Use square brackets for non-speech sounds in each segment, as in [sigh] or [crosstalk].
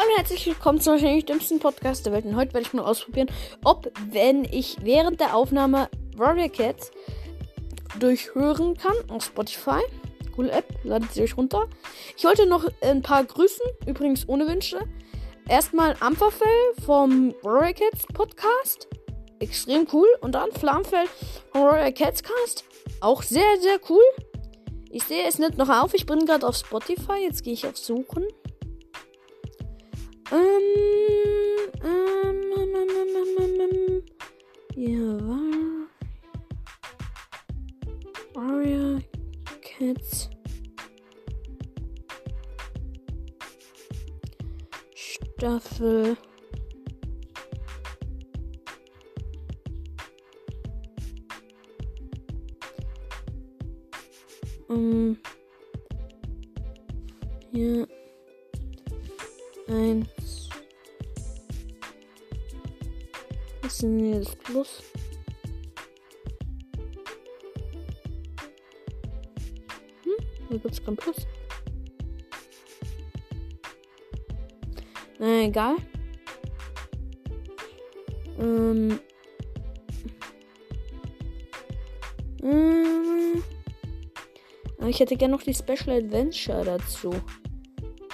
Hallo und herzlich willkommen zum wahrscheinlich dümmsten Podcast der Welt. Und heute werde ich mal ausprobieren, ob, wenn ich während der Aufnahme Warrior Cats durchhören kann auf Spotify. Coole App, ladet sie euch runter. Ich wollte noch ein paar grüßen, übrigens ohne Wünsche. Erstmal Ampferfell vom Warrior Cats Podcast. Extrem cool. Und dann Flamfell vom Warrior Cats Cast. Auch sehr, sehr cool. Ich sehe es nicht noch auf. Ich bin gerade auf Spotify. Jetzt gehe ich auf Suchen. Ähm, ähm, ähm, ähm, ähm, ähm, ähm. Hier war. Warrior Cats. Staffel. Ähm. Hier. Eins. Was ist denn das Plus? Hm? Hier gibt es kein Plus. Na egal. Ähm. Ähm. Aber ich hätte gerne noch die Special Adventure dazu.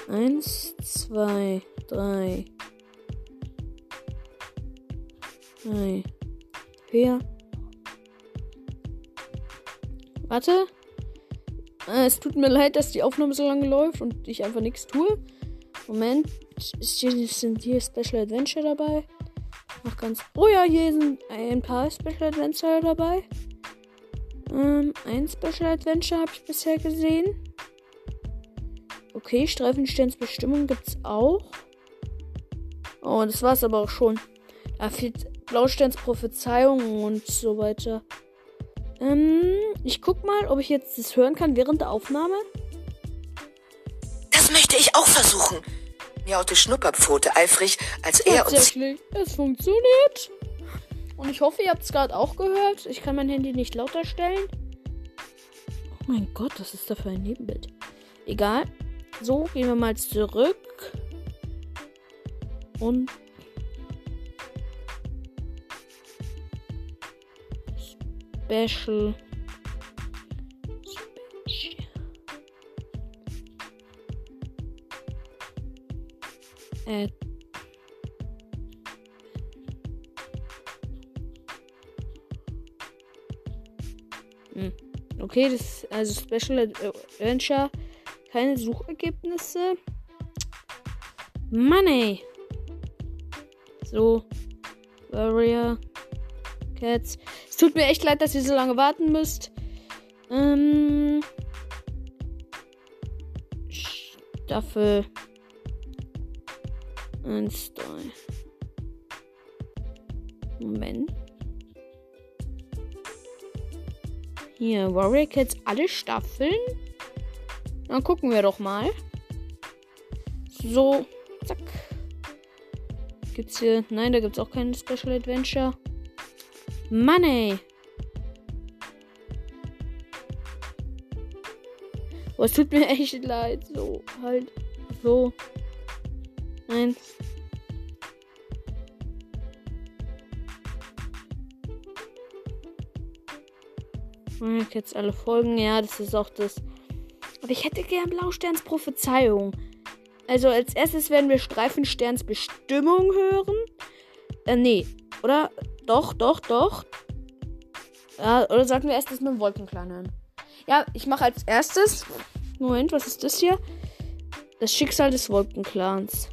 Eins, zwei, drei. Drei. Vier. Warte. Äh, es tut mir leid, dass die Aufnahme so lange läuft und ich einfach nichts tue. Moment. Sind hier Special Adventure dabei? Noch ganz. Oh ja, hier sind ein paar Special Adventure dabei. Ähm, ein Special Adventure habe ich bisher gesehen. Okay, Streifensterns Bestimmung gibt's auch. Oh, das war's aber auch schon. Da fehlt Blausterns Prophezeiung und so weiter. Ähm, ich guck mal, ob ich jetzt das hören kann während der Aufnahme. Das möchte ich auch versuchen. Miaute Schnupperpfote eifrig, als er uns. Tatsächlich, es funktioniert. Und ich hoffe, ihr habt es gerade auch gehört. Ich kann mein Handy nicht lauter stellen. Oh mein Gott, was ist da für ein Nebenbild? Egal. So, gehen wir mal zurück. Und. Special. Ad Hm. Okay, das also Special Adventure, keine Suchergebnisse. Money. So, Warrior Cats. Es tut mir echt leid, dass ihr so lange warten müsst. Ähm, Staffel 1, 3. Moment. Hier, Warrior Cats, alle Staffeln. Dann gucken wir doch mal. So, zack. Gibt's hier. Nein, da gibt's auch kein Special Adventure. Money. Oh, es tut mir [laughs] echt leid. So, halt. So. Eins. Jetzt alle Folgen. Ja, das ist auch das. Aber ich hätte gern Blausterns Prophezeiung. Also als erstes werden wir Streifensterns Bestimmung hören. Äh, nee. Oder? Doch, doch, doch. Ja, oder sollten wir erst das mit dem Wolkenklan hören? Ja, ich mache als erstes. Moment, was ist das hier? Das Schicksal des Wolkenclans.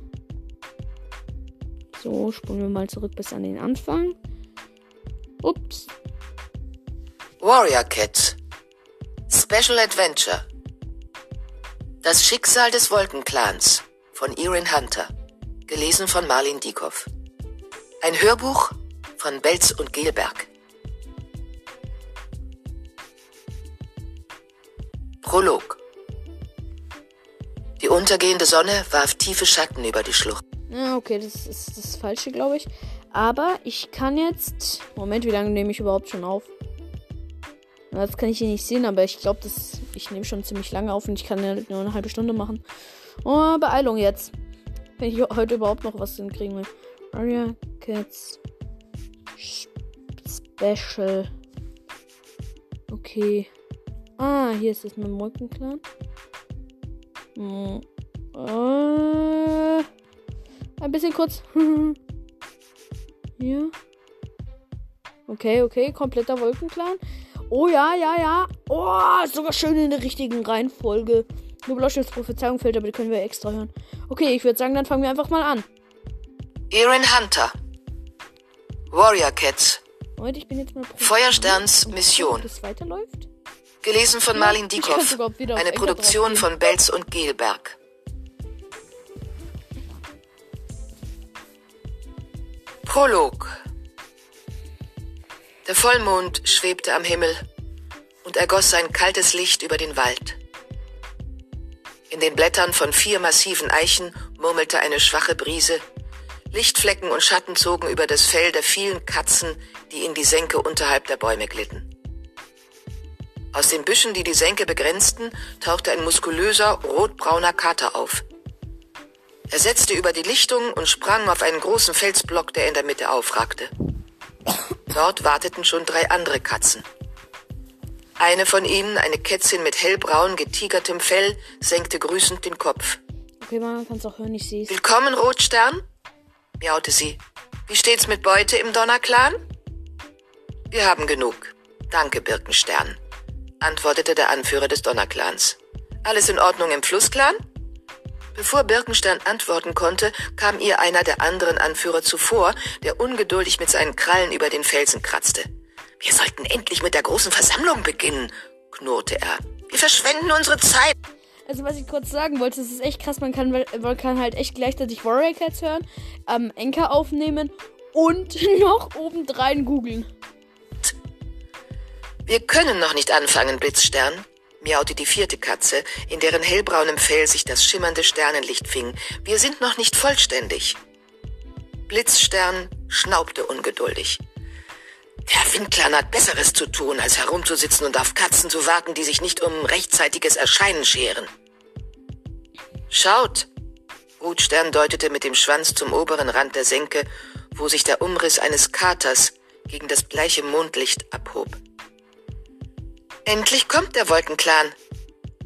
So, spulen wir mal zurück bis an den Anfang. Ups. Warrior Cat. Special Adventure. Das Schicksal des Wolkenclans von Erin Hunter. Gelesen von Marlin Diekoff. Ein Hörbuch von Belz und Gelberg. Prolog. Die untergehende Sonne warf tiefe Schatten über die Schlucht. Ja, okay, das ist das Falsche, glaube ich. Aber ich kann jetzt. Moment, wie lange nehme ich überhaupt schon auf? Das kann ich hier nicht sehen, aber ich glaube, dass ich nehme schon ziemlich lange auf und ich kann ja nur eine halbe Stunde machen. Oh, Beeilung jetzt. Wenn ich heute überhaupt noch was hinkriegen will. Warrior Cats Special. Okay. Ah, hier ist es mit dem. Hm. Äh, ein bisschen kurz. [laughs] hier. Okay, okay, kompletter Wolkenclan. Oh ja, ja, ja. Oh, sogar schön in der richtigen Reihenfolge. Nur Bloschels Prophezeiung fällt, aber die können wir extra hören. Okay, ich würde sagen, dann fangen wir einfach mal an. Erin Hunter. Warrior Cats. Leute, ich bin jetzt mal Feuersterns Mission. Ob das weiterläuft? Gelesen von Ja, Marlin Diekoff. Eine Produktion von Belz und Gelberg. Prolog. Der Vollmond schwebte am Himmel und ergoss sein kaltes Licht über den Wald. In den Blättern von vier massiven Eichen murmelte eine schwache Brise. Lichtflecken und Schatten zogen über das Fell der vielen Katzen, die in die Senke unterhalb der Bäume glitten. Aus den Büschen, die die Senke begrenzten, tauchte ein muskulöser, rotbrauner Kater auf. Er setzte über die Lichtung und sprang auf einen großen Felsblock, der in der Mitte aufragte. Dort warteten schon drei andere Katzen. Eine von ihnen, eine Kätzin mit hellbraun getigertem Fell, senkte grüßend den Kopf. Okay, man kann es auch hören, ich sehe es. Willkommen, Rotstern, miaute sie. Wie steht's mit Beute im Donnerclan? Wir haben genug. Danke, Birkenstern, antwortete der Anführer des Donnerclans. Alles in Ordnung im Flussclan? Bevor Birkenstern antworten konnte, kam ihr einer der anderen Anführer zuvor, der ungeduldig mit seinen Krallen über den Felsen kratzte. Wir sollten endlich mit der großen Versammlung beginnen, knurrte er. Wir verschwenden unsere Zeit. Also, was ich kurz sagen wollte, es ist echt krass. Man kann, man kann halt echt gleichzeitig Warrior Cats hören, ähm, Enker aufnehmen und [laughs] noch obendrein googeln. Wir können noch nicht anfangen, Blitzstern, miaute die vierte Katze, in deren hellbraunem Fell sich das schimmernde Sternenlicht fing. Wir sind noch nicht vollständig. Blitzstern schnaubte ungeduldig. Der Windclan hat Besseres zu tun, als herumzusitzen und auf Katzen zu warten, die sich nicht um rechtzeitiges Erscheinen scheren. Schaut! Rutstern deutete mit dem Schwanz zum oberen Rand der Senke, wo sich der Umriss eines Katers gegen das bleiche Mondlicht abhob. Endlich kommt der Wolkenclan,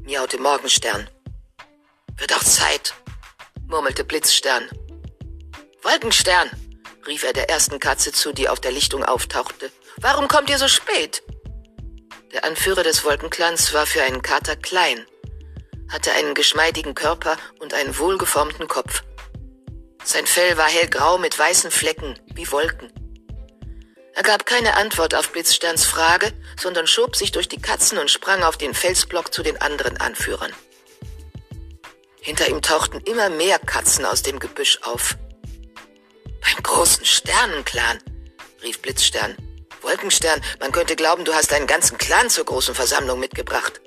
miaute Morgenstern. Wird auch Zeit, murmelte Blitzstern. Wolkenstern, rief er der ersten Katze zu, die auf der Lichtung auftauchte. Warum kommt ihr so spät? Der Anführer des Wolkenclans war für einen Kater klein, hatte einen geschmeidigen Körper und einen wohlgeformten Kopf. Sein Fell war hellgrau mit weißen Flecken wie Wolken. Er gab keine Antwort auf Blitzsterns Frage, sondern schob sich durch die Katzen und sprang auf den Felsblock zu den anderen Anführern. Hinter ihm tauchten immer mehr Katzen aus dem Gebüsch auf. Beim großen Sternenclan, rief Blitzstern. Wolkenstern, man könnte glauben, du hast deinen ganzen Clan zur großen Versammlung mitgebracht.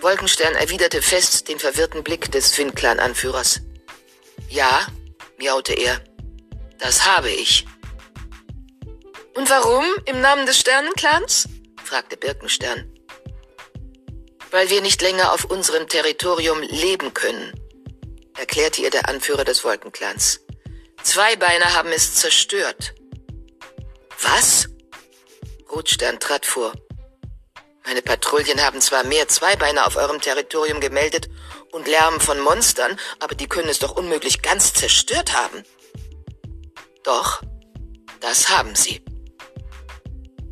Wolkenstern erwiderte fest den verwirrten Blick des Windclan-Anführers. Ja, miaute er, das habe ich. Und warum im Namen des Sternenclans? fragte Birkenstern. Weil wir nicht länger auf unserem Territorium leben können, erklärte ihr der Anführer des Wolkenclans. Zweibeiner haben es zerstört. Was? Rotstern trat vor. Meine Patrouillen haben zwar mehr Zweibeiner auf eurem Territorium gemeldet und Lärm von Monstern, aber die können es doch unmöglich ganz zerstört haben. Doch, das haben sie.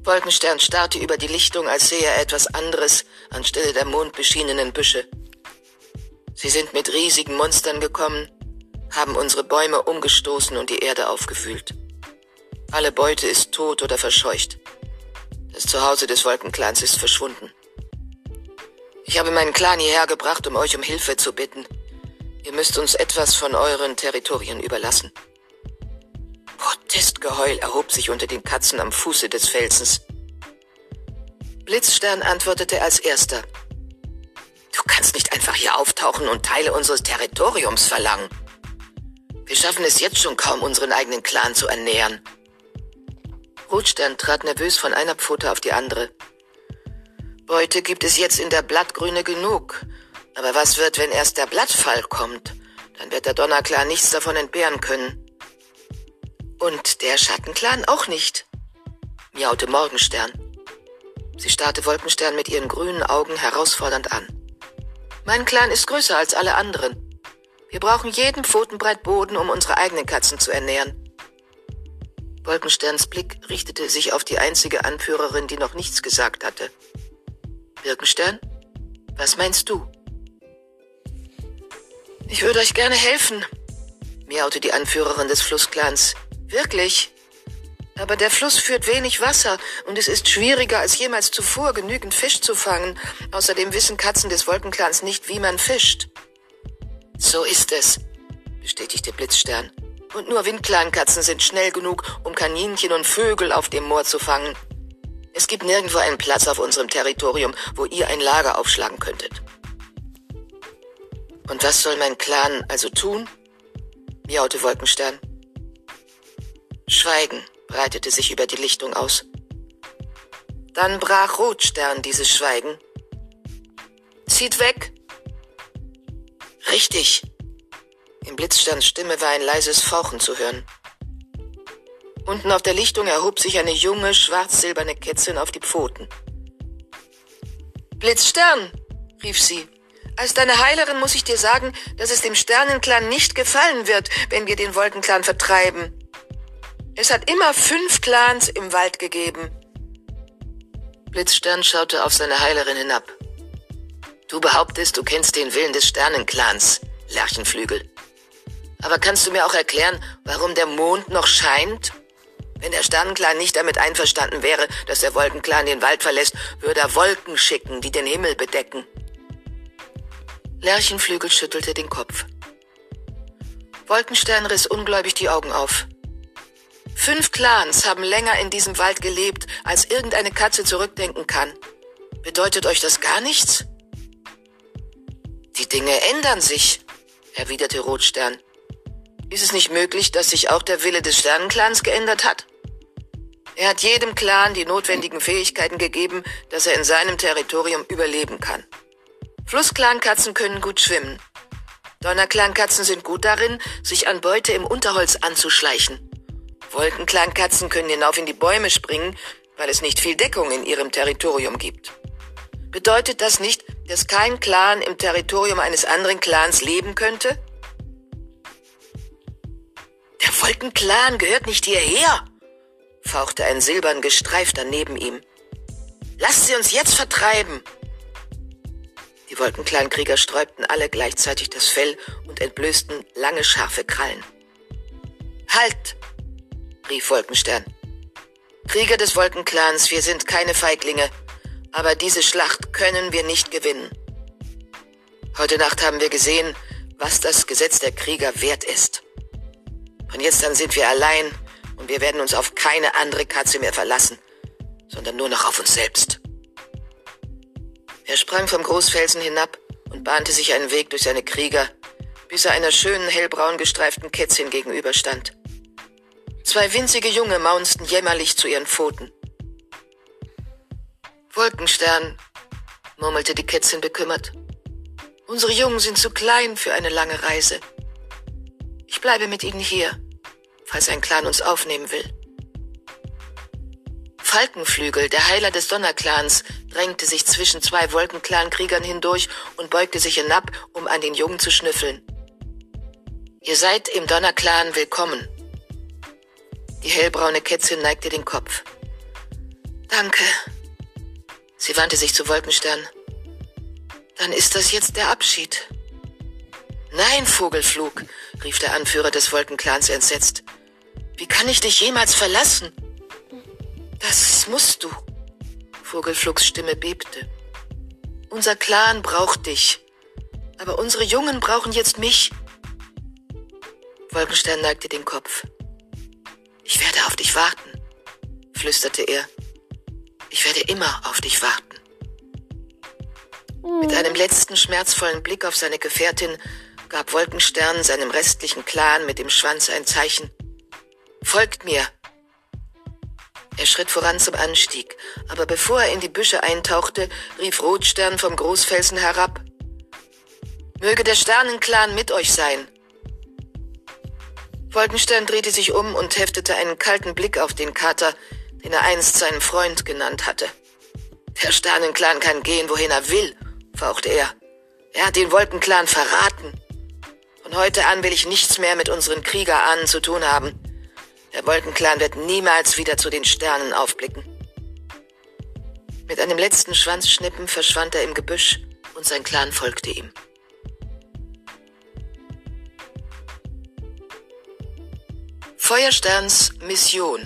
Wolkenstern starrte über die Lichtung, als sähe er etwas anderes anstelle der mondbeschienenen Büsche. Sie sind mit riesigen Monstern gekommen, haben unsere Bäume umgestoßen und die Erde aufgewühlt. Alle Beute ist tot oder verscheucht. Das Zuhause des Wolkenclans ist verschwunden. Ich habe meinen Clan hierher gebracht, um euch um Hilfe zu bitten. Ihr müsst uns etwas von euren Territorien überlassen. Protestgeheul erhob sich unter den Katzen am Fuße des Felsens. Blitzstern antwortete als erster. Du kannst nicht einfach hier auftauchen und Teile unseres Territoriums verlangen. Wir schaffen es jetzt schon kaum, unseren eigenen Clan zu ernähren. Rotstern trat nervös von einer Pfote auf die andere. Beute gibt es jetzt in der Blattgrüne genug. Aber was wird, wenn erst der Blattfall kommt? dann wird der Donnerclan nichts davon entbehren können. Und der Schattenclan auch nicht, miaute Morgenstern. Sie starrte Wolkenstern mit ihren grünen Augen herausfordernd an. Mein Clan ist größer als alle anderen. Wir brauchen jeden Pfotenbreit Boden, um unsere eigenen Katzen zu ernähren. Wolkensterns Blick richtete sich auf die einzige Anführerin, die noch nichts gesagt hatte. Birkenstern, was meinst du? Ich würde euch gerne helfen, miaute die Anführerin des Flussclans. Wirklich? Aber der Fluss führt wenig Wasser und es ist schwieriger als jemals zuvor, genügend Fisch zu fangen. Außerdem wissen Katzen des Wolkenclans nicht, wie man fischt. So ist es, bestätigte Blitzstern. Und nur Windkleinkatzen sind schnell genug, um Kaninchen und Vögel auf dem Moor zu fangen. Es gibt nirgendwo einen Platz auf unserem Territorium, wo ihr ein Lager aufschlagen könntet. Und was soll mein Clan also tun? miaute Wolkenstern. Schweigen breitete sich über die Lichtung aus. Dann brach Rotstern dieses Schweigen. Zieht weg! Richtig! Im Blitzsterns Stimme war ein leises Fauchen zu hören. Unten auf der Lichtung erhob sich eine junge, schwarz-silberne Kätzin auf die Pfoten. Blitzstern, rief sie. Als deine Heilerin muss ich dir sagen, dass es dem Sternenclan nicht gefallen wird, wenn wir den Wolkenclan vertreiben. Es hat immer fünf Clans im Wald gegeben. Blitzstern schaute auf seine Heilerin hinab. Du behauptest, du kennst den Willen des Sternenclans, Lerchenflügel. Aber kannst du mir auch erklären, warum der Mond noch scheint? Wenn der Sternenclan nicht damit einverstanden wäre, dass der Wolkenclan den Wald verlässt, würde er Wolken schicken, die den Himmel bedecken. Lerchenflügel schüttelte den Kopf. Wolkenstern riss ungläubig die Augen auf. Fünf Clans haben länger in diesem Wald gelebt, als irgendeine Katze zurückdenken kann. Bedeutet euch das gar nichts? Die Dinge ändern sich, erwiderte Rotstern. Ist es nicht möglich, dass sich auch der Wille des Sternenclans geändert hat? Er hat jedem Clan die notwendigen Fähigkeiten gegeben, dass er in seinem Territorium überleben kann. Flussclankatzen können gut schwimmen. Donnerclankatzen sind gut darin, sich an Beute im Unterholz anzuschleichen. Wolkenklangkatzen können hinauf in die Bäume springen, weil es nicht viel Deckung in ihrem Territorium gibt. Bedeutet das nicht, dass kein Clan im Territorium eines anderen Clans leben könnte? Der Wolkenclan gehört nicht hierher, fauchte ein silbern gestreifter neben ihm. Lasst sie uns jetzt vertreiben. Die Wolkenclan-Krieger sträubten alle gleichzeitig das Fell und entblößten lange scharfe Krallen. Halt! Rief Wolkenstern. Krieger des Wolkenclans, wir sind keine Feiglinge, aber diese Schlacht können wir nicht gewinnen. Heute Nacht haben wir gesehen, was das Gesetz der Krieger wert ist. Von jetzt an sind wir allein und wir werden uns auf keine andere Katze mehr verlassen, sondern nur noch auf uns selbst. Er sprang vom Großfelsen hinab und bahnte sich einen Weg durch seine Krieger, bis er einer schönen hellbraun gestreiften Kätzchen gegenüberstand. Zwei winzige Junge maunzten jämmerlich zu ihren Pfoten. Wolkenstern, murmelte die Kätzchen bekümmert. Unsere Jungen sind zu klein für eine lange Reise. Ich bleibe mit ihnen hier, falls ein Clan uns aufnehmen will. Falkenflügel, der Heiler des Donnerclans, drängte sich zwischen zwei Wolkenclan-Kriegern hindurch und beugte sich hinab, um an den Jungen zu schnüffeln. Ihr seid im Donnerclan willkommen, die hellbraune Kätzchen neigte den Kopf. Danke. Sie wandte sich zu Wolkenstern. Dann ist das jetzt der Abschied. Nein, Vogelflug, rief der Anführer des Wolkenclans entsetzt. Wie kann ich dich jemals verlassen? Das musst du. Vogelflugs Stimme bebte. Unser Clan braucht dich. Aber unsere Jungen brauchen jetzt mich. Wolkenstern neigte den Kopf. Ich werde auf dich warten, flüsterte er. Ich werde immer auf dich warten. Mit einem letzten schmerzvollen Blick auf seine Gefährtin gab Wolkenstern seinem restlichen Clan mit dem Schwanz ein Zeichen. Folgt mir! Er schritt voran zum Anstieg, aber bevor er in die Büsche eintauchte, rief Rotstern vom Großfelsen herab. Möge der Sternenclan mit euch sein, Wolkenstern drehte sich um und heftete einen kalten Blick auf den Kater, den er einst seinen Freund genannt hatte. Der Sternenclan kann gehen, wohin er will, fauchte er. Er hat den Wolkenclan verraten. Von heute an will ich nichts mehr mit unseren Kriegerahnen zu tun haben. Der Wolkenclan wird niemals wieder zu den Sternen aufblicken. Mit einem letzten Schwanzschnippen verschwand er im Gebüsch und sein Clan folgte ihm. Feuersterns Mission.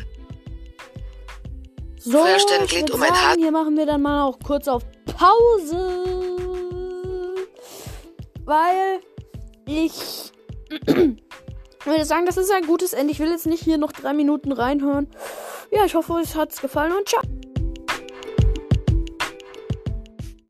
So, Feuerstern würd um ein Haar- hier machen wir dann mal auch kurz auf Pause. Weil ich [clears throat] würde sagen, das ist ein gutes Ende. Ich will jetzt nicht hier noch drei Minuten reinhören. Ja, ich hoffe, euch hat's gefallen und ciao.